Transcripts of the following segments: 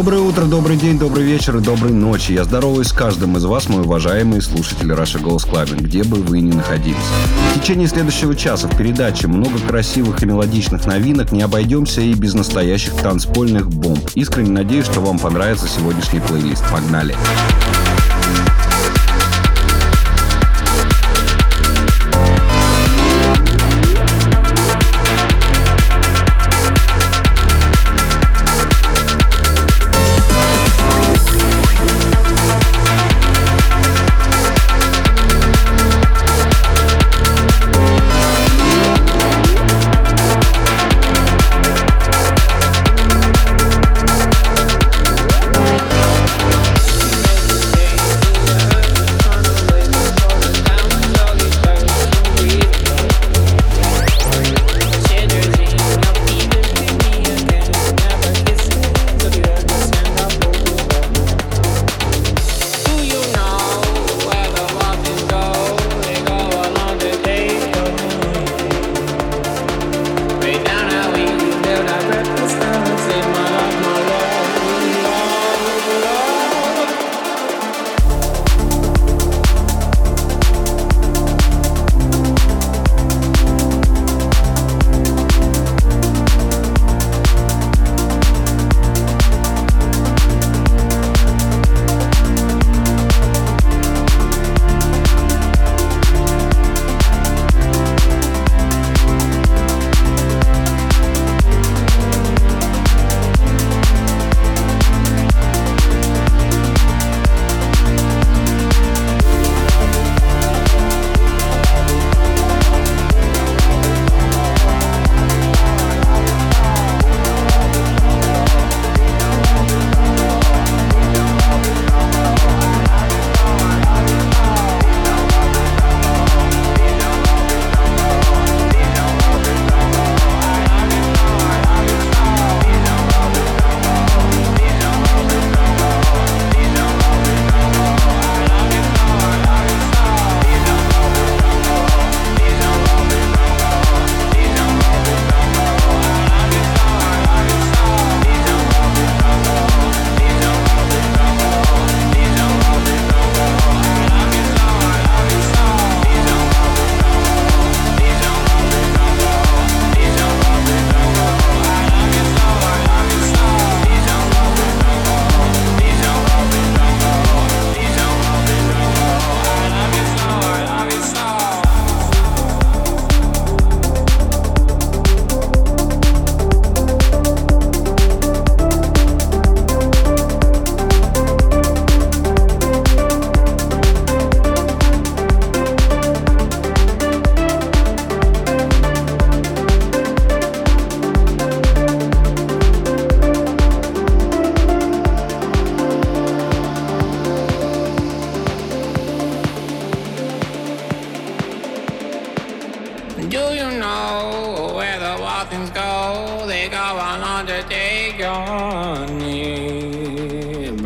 Доброе утро, добрый день, добрый вечер и доброй ночи. Я здороваюсь с каждым из вас, мои уважаемые слушатели Russia Goes Clubbing, где бы вы ни находились. В течение следующего часа в передаче много красивых и мелодичных новинок, не обойдемся и без настоящих танцпольных бомб. Искренне надеюсь, что вам понравится сегодняшний плейлист. Погнали! Погнали!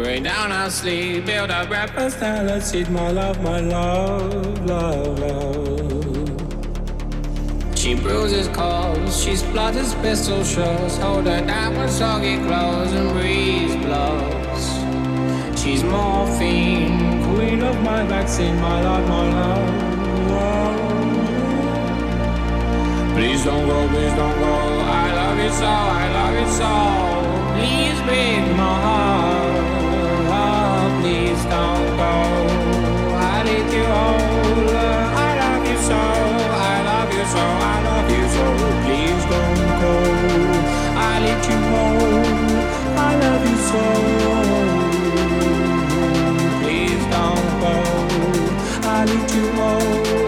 Way down our sleep, build up breakfast, now let's eat my love, my love, love, love. She bruises calls, she splutters pistol shots. Hold her down with soggy clothes and breeze blows. She's morphine, queen of my vaccine, my love, my love, love. Please don't go, please don't go. I love you so, I love you so. Please break my heart. Please don't go. I need you more.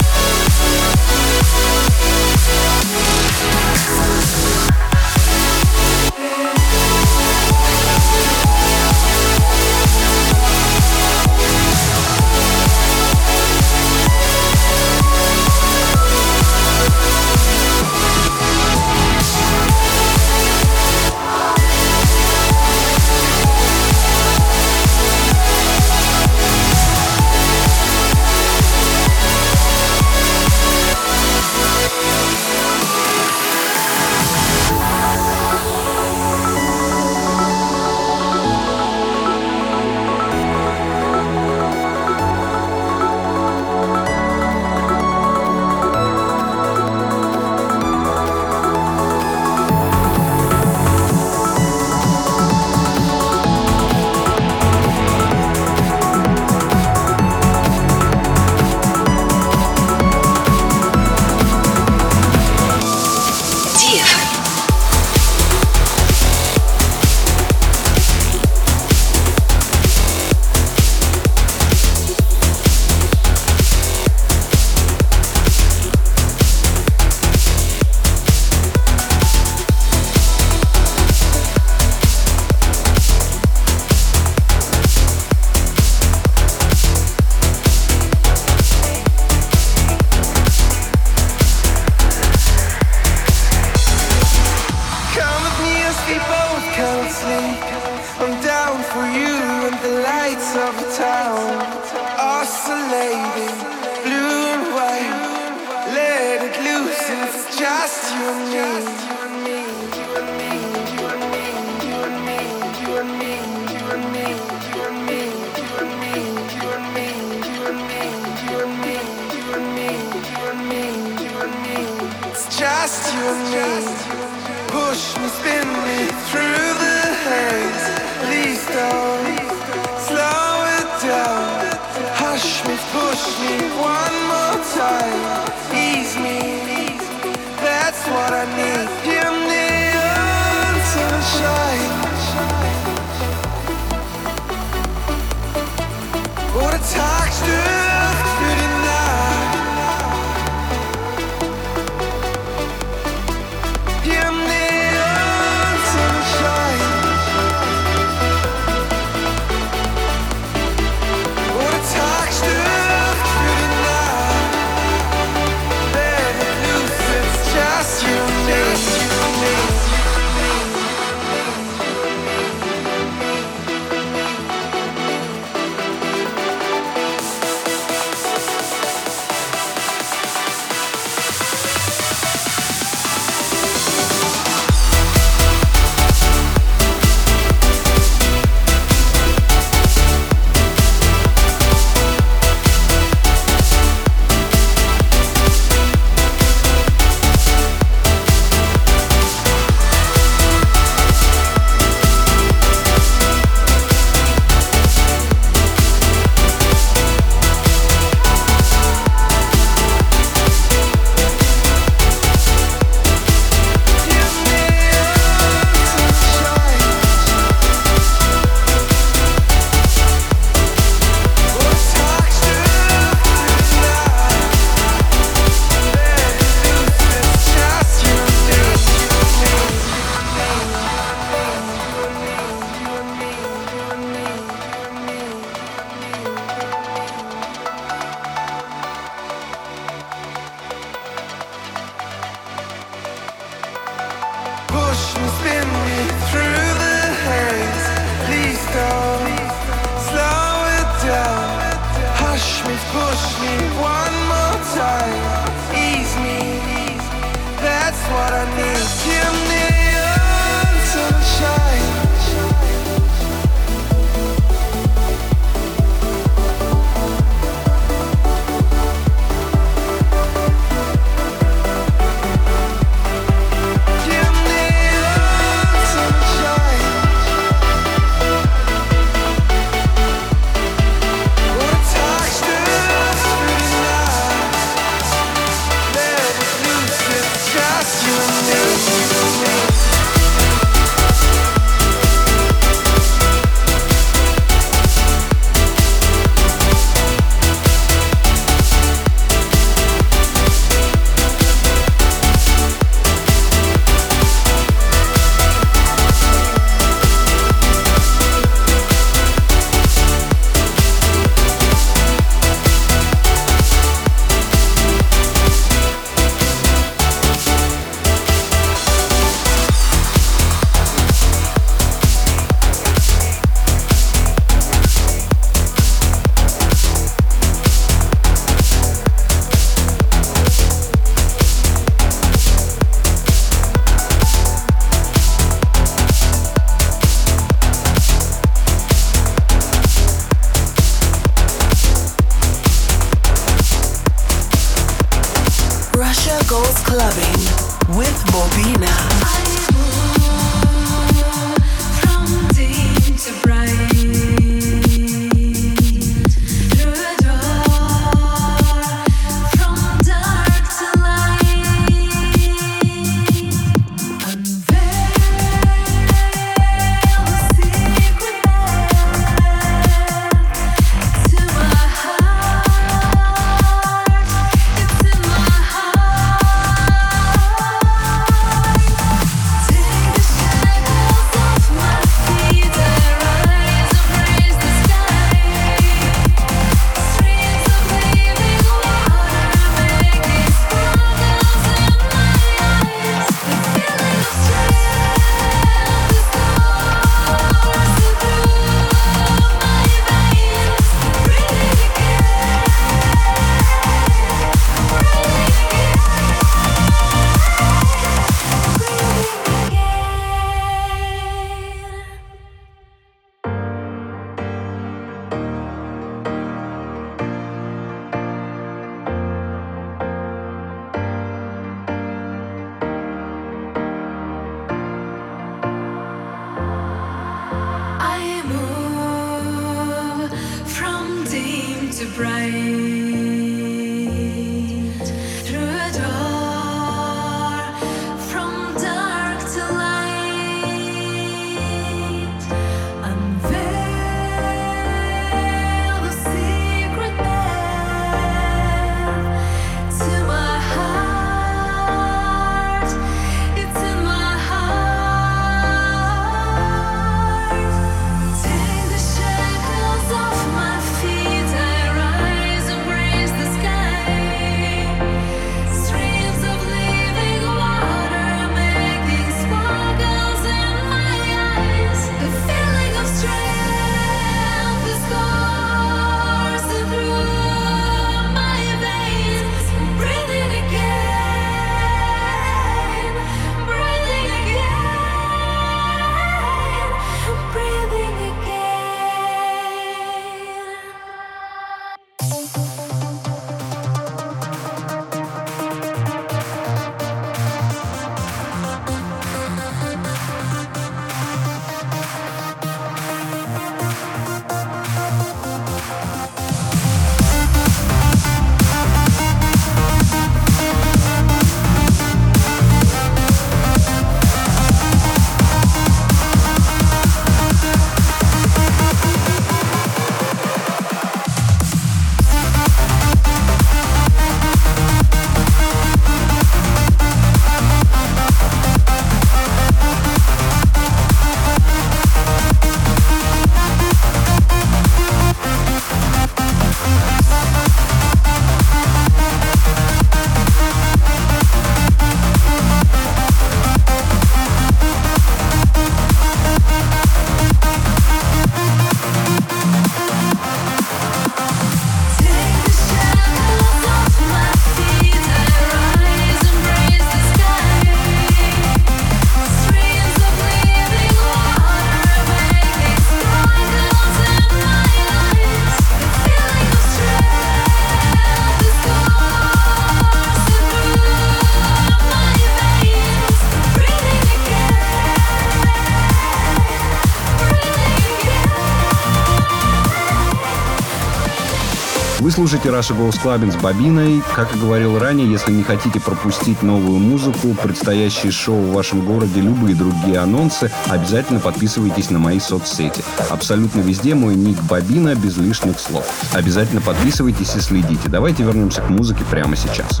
Слушаете Russia Goes Clubbing с Бобиной. Как и говорил ранее, если не хотите пропустить новую музыку, предстоящие шоу в вашем городе, любые другие анонсы, обязательно подписывайтесь на мои соцсети. Абсолютно везде мой ник Бобина без лишних слов. Обязательно подписывайтесь и следите. Давайте вернемся к музыке прямо сейчас.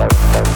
Thank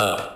up.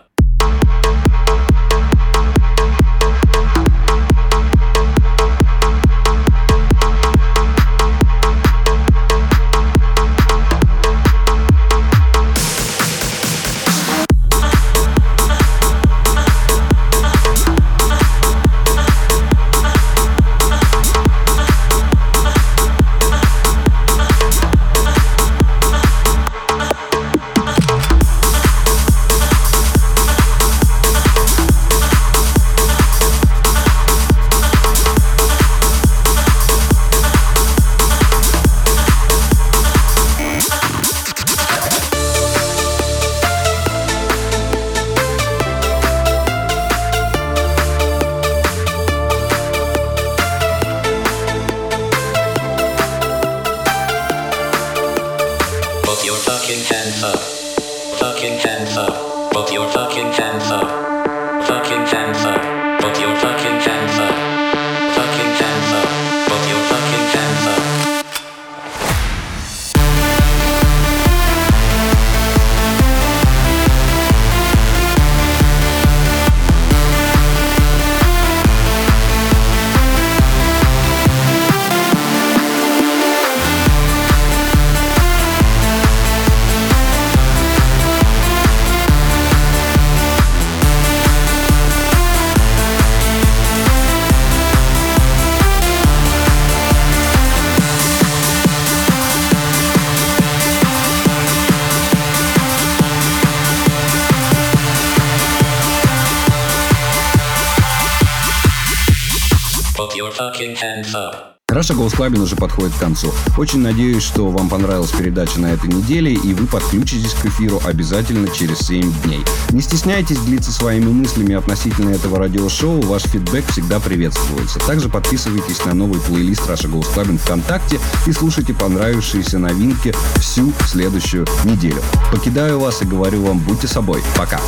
Раша Goes Clubbing уже подходит к концу. Очень надеюсь, что вам понравилась передача на этой неделе, и вы подключитесь к эфиру обязательно через 7 дней. Не стесняйтесь делиться своими мыслями относительно этого радиошоу, ваш фидбэк всегда приветствуется. Также подписывайтесь на новый плейлист Раша Goes Clubbing ВКонтакте и слушайте понравившиеся новинки всю следующую неделю. Покидаю вас и говорю вам, будьте собой. Пока.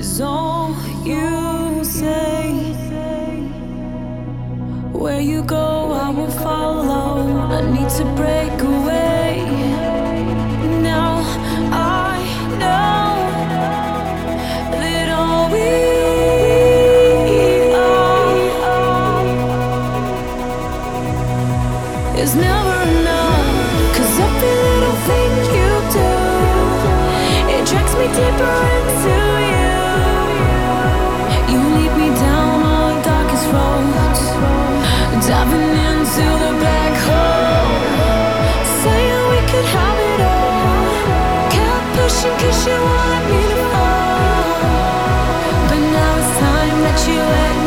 Is all you say. Where you go, I will follow. I need to break away. You